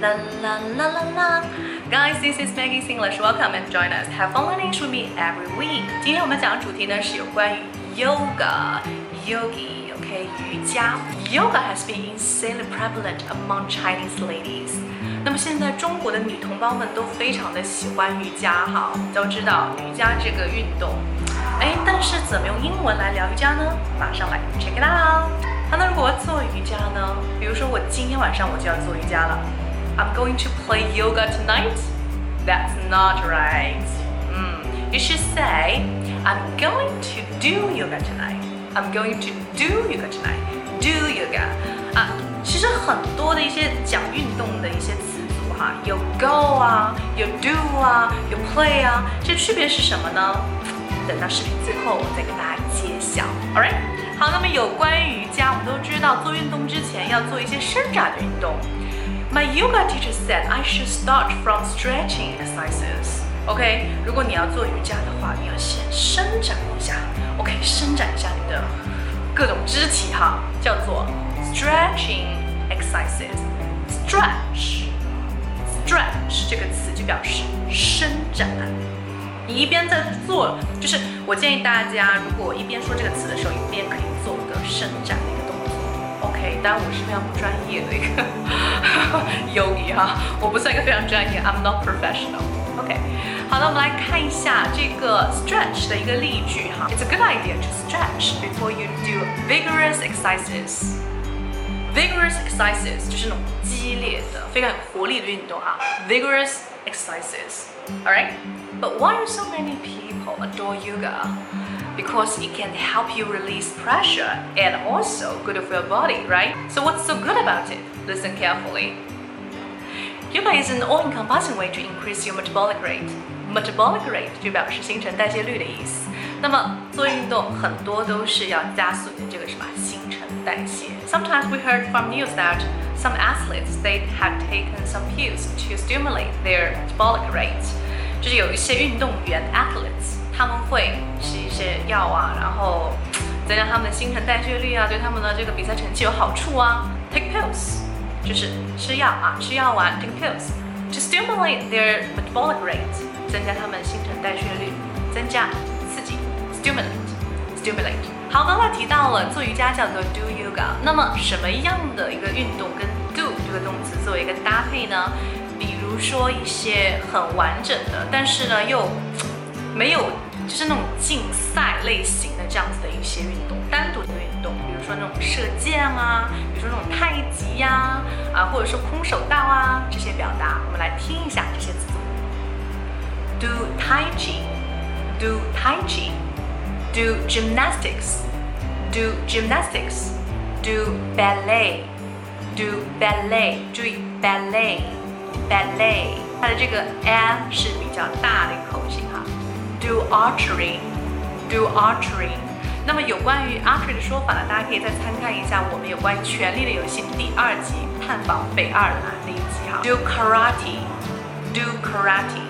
La la la la la. Guys, this is Maggie English. Welcome and join us. Have fun learning with me every week. 今天我们讲的主题呢是有关于 yoga, yogi, OK，瑜伽。Yoga has been insanely prevalent among Chinese ladies. 那么现在中国的女同胞们都非常的喜欢瑜伽哈。都知道瑜伽这个运动， 哎，但是怎么用英文来聊瑜伽呢？马上来 check it out。好，那如果做瑜伽呢？比如说我今天晚上我就要做瑜伽了。I'm going to play yoga tonight? That's not right. 嗯 you should say, I'm going to do yoga tonight. I'm going to do yoga tonight. Do yoga 啊，其实很多的一些讲运动的一些词组哈，有 go 啊，有 do 啊，有 play 啊，这区别是什么呢？等到视频最后我再跟大家揭晓。Alright，好，那么有关于瑜伽，我们都知道做运动之前要做一些伸展的运动。My yoga teacher said I should start from stretching exercises. OK，如果你要做瑜伽的话，你要先伸展一下。OK，伸展一下你的各种肢体哈，叫做 stretching exercises。Stretch，stretch 这个词就表示伸展。你一边在做，就是我建议大家，如果一边说这个词的时候，一边可以做个伸展的一个动作。OK，当然我是非常不专业的一个。yogi 哈，我不算一个非常专业，I'm not professional。OK，好了，我们来看一下这个 stretch 的一个例句哈。It's a good idea to stretch before you do vigorous exercises. Vigorous exercises 就是那种激烈的、非常有活力的运动哈。Vigorous exercises. Alright? But why do so many people adore yoga? because it can help you release pressure and also good for your body, right? So what's so good about it? Listen carefully. Yoga is an all-encompassing way to increase your metabolic rate. Metabolic rate 就表示新陈代谢率的意思。那么做运动很多都是要加速你的这个什么新陈代谢。Sometimes we heard from news that some athletes they had taken some pills to stimulate their metabolic rate， 就是有一些运动员 athletes 他们会吃一些药啊，然后增加他们的新陈代谢率啊，对他们的这个比赛成绩有好处啊。Take pills 就是吃药啊，吃药丸 take pills to stimulate their metabolic rate，增加他们新陈代谢率，增加刺激 stimulate stimulate。好，刚才提到了做瑜伽叫做 do yoga，那么什么样的一个运动跟 do 这个动词做一个搭配呢？说一些很完整的，但是呢又没有。就是那种竞赛类型的这样子的一些运动，单独的运动，比如说那种射箭啊，比如说那种太极呀，啊，或者说空手道啊，这些表达，我们来听一下这些词组：do tai chi，do tai chi，do gymnastics，do gymnastics，do ballet，do ballet，注意 Ballet ballet，ballet，它的这个 l 是比较大的一个口型哈。Do archery, do archery。那么有关于 archery 的说法呢，大家可以再参看一下我们有关于《权力的游戏》第二集探访北爱尔兰那一集哈。Do karate, do karate.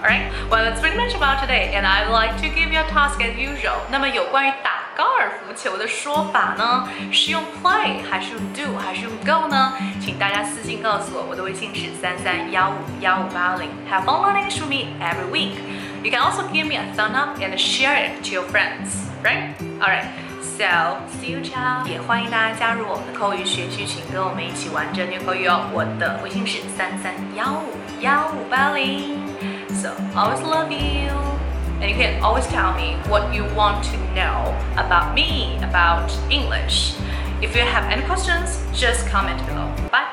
Alright, well that's pretty much about today, and I'd like to give you a task as usual. 那么有关于打高尔夫球的说法呢，是用 play 还是用 do 还是用 go 呢？ 请大家私信告诉我，我的微信是三三幺五幺五八零。Have fun learning with me every week. You can also give me a thumb up and share it to your friends, right? Alright, so see you, ciao. 也欢迎大家加入我们的口语学习群，跟我们一起玩正念口语哦。我的微信是三三幺五幺五八零。So always love you. And you can always tell me what you want to know about me, about English. If you have any questions, just comment below. Bye.